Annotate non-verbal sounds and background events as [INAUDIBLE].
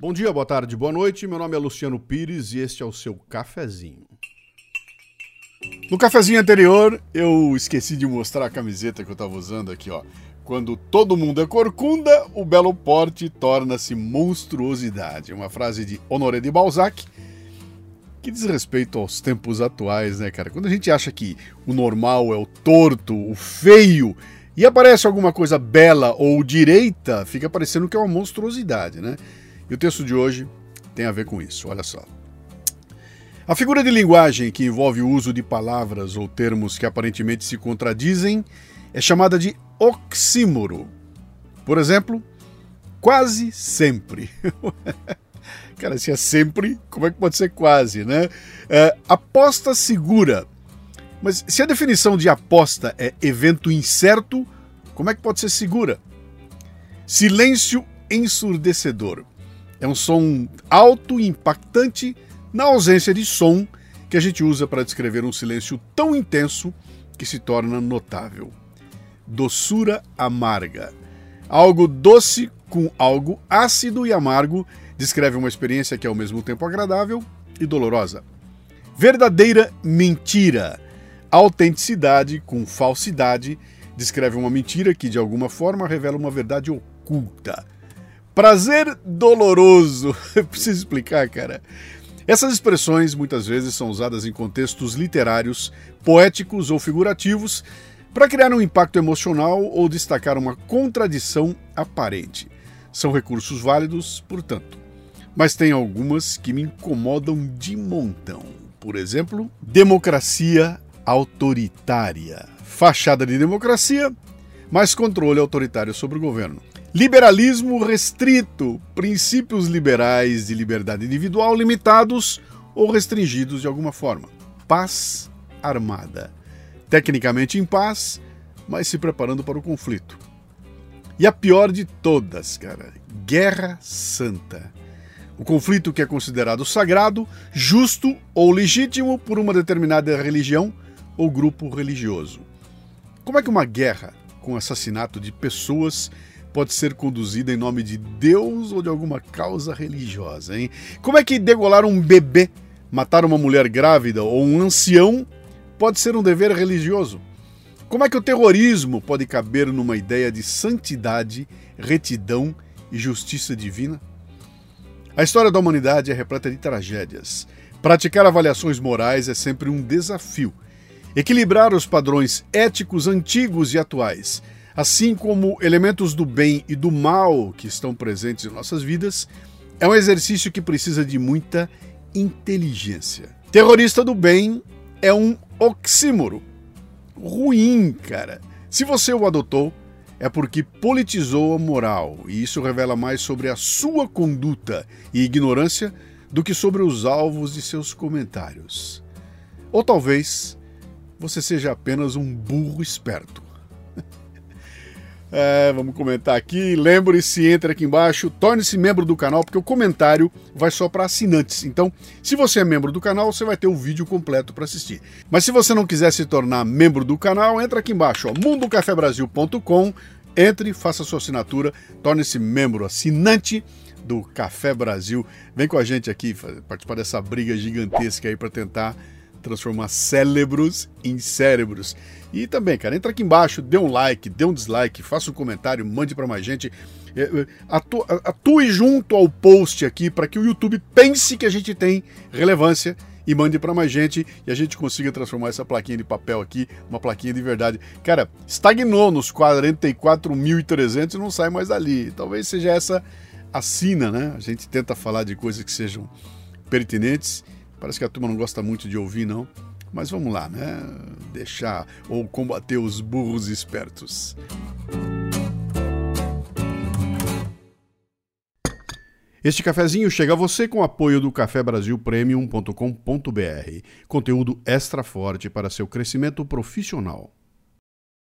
Bom dia, boa tarde, boa noite. Meu nome é Luciano Pires e este é o seu cafezinho. No cafezinho anterior, eu esqueci de mostrar a camiseta que eu estava usando aqui, ó. Quando todo mundo é corcunda, o belo porte torna-se monstruosidade. Uma frase de Honoré de Balzac que diz respeito aos tempos atuais, né, cara? Quando a gente acha que o normal é o torto, o feio, e aparece alguma coisa bela ou direita, fica parecendo que é uma monstruosidade, né? E o texto de hoje tem a ver com isso, olha só. A figura de linguagem que envolve o uso de palavras ou termos que aparentemente se contradizem é chamada de oxímoro. Por exemplo, quase sempre. [LAUGHS] Cara, se é sempre, como é que pode ser quase, né? É, aposta segura. Mas se a definição de aposta é evento incerto, como é que pode ser segura? Silêncio ensurdecedor. É um som alto e impactante na ausência de som que a gente usa para descrever um silêncio tão intenso que se torna notável. Doçura amarga. Algo doce com algo ácido e amargo descreve uma experiência que é ao mesmo tempo agradável e dolorosa. Verdadeira mentira. Autenticidade com falsidade descreve uma mentira que de alguma forma revela uma verdade oculta. Prazer doloroso. [LAUGHS] Preciso explicar, cara. Essas expressões muitas vezes são usadas em contextos literários, poéticos ou figurativos para criar um impacto emocional ou destacar uma contradição aparente. São recursos válidos, portanto mas tem algumas que me incomodam de montão. Por exemplo, democracia autoritária. Fachada de democracia, mas controle autoritário sobre o governo. Liberalismo restrito, princípios liberais de liberdade individual limitados ou restringidos de alguma forma. Paz armada. Tecnicamente em paz, mas se preparando para o conflito. E a pior de todas, cara, Guerra Santa o conflito que é considerado sagrado, justo ou legítimo por uma determinada religião ou grupo religioso. Como é que uma guerra com assassinato de pessoas pode ser conduzida em nome de Deus ou de alguma causa religiosa, hein? Como é que degolar um bebê, matar uma mulher grávida ou um ancião pode ser um dever religioso? Como é que o terrorismo pode caber numa ideia de santidade, retidão e justiça divina? A história da humanidade é repleta de tragédias. Praticar avaliações morais é sempre um desafio. Equilibrar os padrões éticos antigos e atuais, assim como elementos do bem e do mal que estão presentes em nossas vidas, é um exercício que precisa de muita inteligência. Terrorista do bem é um oxímoro. Ruim, cara. Se você o adotou, é porque politizou a moral, e isso revela mais sobre a sua conduta e ignorância do que sobre os alvos de seus comentários. Ou talvez você seja apenas um burro esperto. É, vamos comentar aqui. Lembre-se, entre aqui embaixo, torne-se membro do canal, porque o comentário vai só para assinantes. Então, se você é membro do canal, você vai ter o vídeo completo para assistir. Mas se você não quiser se tornar membro do canal, entra aqui embaixo, ó, mundocafebrasil.com, entre, faça sua assinatura, torne-se membro assinante do Café Brasil. Vem com a gente aqui participar dessa briga gigantesca aí para tentar transformar cérebros em cérebros. E também, cara, entra aqui embaixo, dê um like, dê um dislike, faça um comentário, mande para mais gente. É, é, atu atue junto ao post aqui para que o YouTube pense que a gente tem relevância e mande para mais gente e a gente consiga transformar essa plaquinha de papel aqui uma plaquinha de verdade. Cara, estagnou nos 44.300 e não sai mais dali. Talvez seja essa a sina, né? A gente tenta falar de coisas que sejam pertinentes Parece que a turma não gosta muito de ouvir, não. Mas vamos lá, né? Deixar ou combater os burros espertos. Este cafezinho chega a você com o apoio do cafebrasilpremium.com.br. Conteúdo extra forte para seu crescimento profissional.